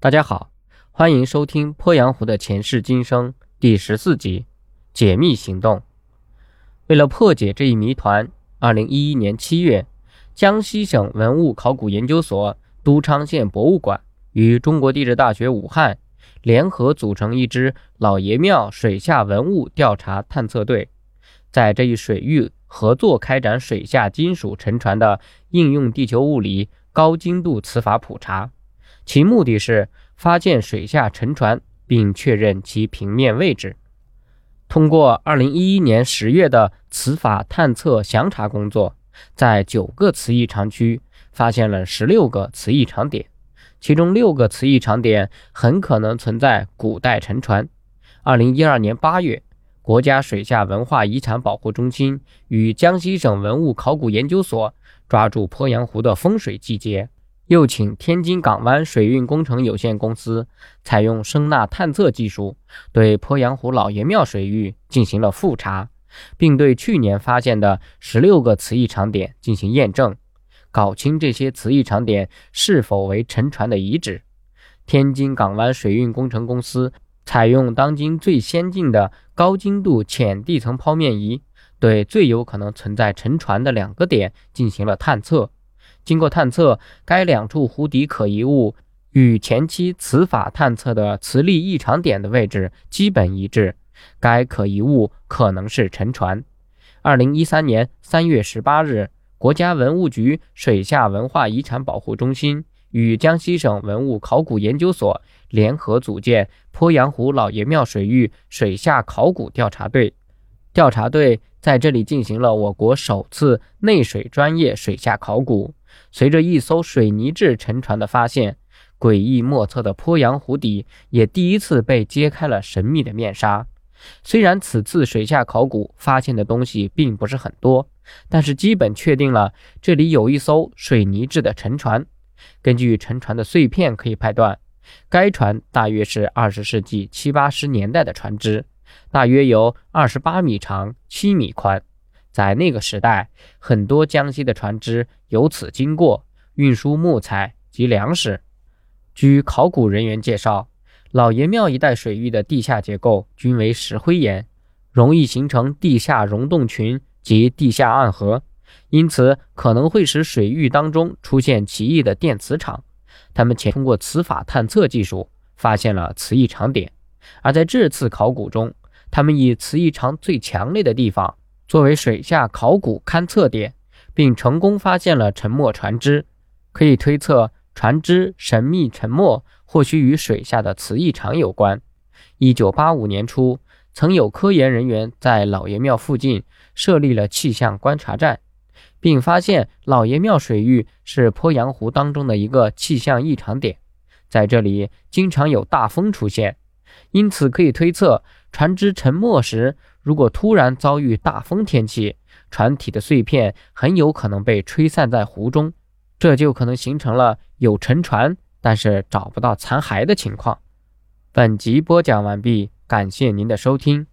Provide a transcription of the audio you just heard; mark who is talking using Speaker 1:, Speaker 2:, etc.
Speaker 1: 大家好，欢迎收听《鄱阳湖的前世今生》第十四集《解密行动》。为了破解这一谜团，二零一一年七月，江西省文物考古研究所、都昌县博物馆与中国地质大学武汉联合组成一支老爷庙水下文物调查探测队，在这一水域合作开展水下金属沉船的应用地球物理高精度磁法普查。其目的是发现水下沉船，并确认其平面位置。通过2011年10月的磁法探测详查工作，在九个磁异常区发现了16个磁异常点，其中六个磁异常点很可能存在古代沉船。2012年8月，国家水下文化遗产保护中心与江西省文物考古研究所抓住鄱阳湖的风水季节。又请天津港湾水运工程有限公司采用声呐探测技术，对鄱阳湖老爷庙水域进行了复查，并对去年发现的十六个磁异常点进行验证，搞清这些磁异常点是否为沉船的遗址。天津港湾水运工程公司采用当今最先进的高精度浅地层剖面仪，对最有可能存在沉船的两个点进行了探测。经过探测，该两处湖底可疑物与前期磁法探测的磁力异常点的位置基本一致，该可疑物可能是沉船。二零一三年三月十八日，国家文物局水下文化遗产保护中心与江西省文物考古研究所联合组建鄱阳湖老爷庙水域水下考古调查队，调查队在这里进行了我国首次内水专业水下考古。随着一艘水泥制沉船的发现，诡异莫测的鄱阳湖底也第一次被揭开了神秘的面纱。虽然此次水下考古发现的东西并不是很多，但是基本确定了这里有一艘水泥制的沉船。根据沉船的碎片可以判断，该船大约是二十世纪七八十年代的船只，大约有二十八米长、七米宽。在那个时代，很多江西的船只由此经过，运输木材及粮食。据考古人员介绍，老爷庙一带水域的地下结构均为石灰岩，容易形成地下溶洞群及地下暗河，因此可能会使水域当中出现奇异的电磁场。他们前通过磁法探测技术发现了磁异常点，而在这次考古中，他们以磁异常最强烈的地方。作为水下考古勘测点，并成功发现了沉没船只，可以推测船只神秘沉没或许与水下的磁异常有关。一九八五年初，曾有科研人员在老爷庙附近设立了气象观察站，并发现老爷庙水域是鄱阳湖当中的一个气象异常点，在这里经常有大风出现，因此可以推测船只沉没时。如果突然遭遇大风天气，船体的碎片很有可能被吹散在湖中，这就可能形成了有沉船但是找不到残骸的情况。本集播讲完毕，感谢您的收听。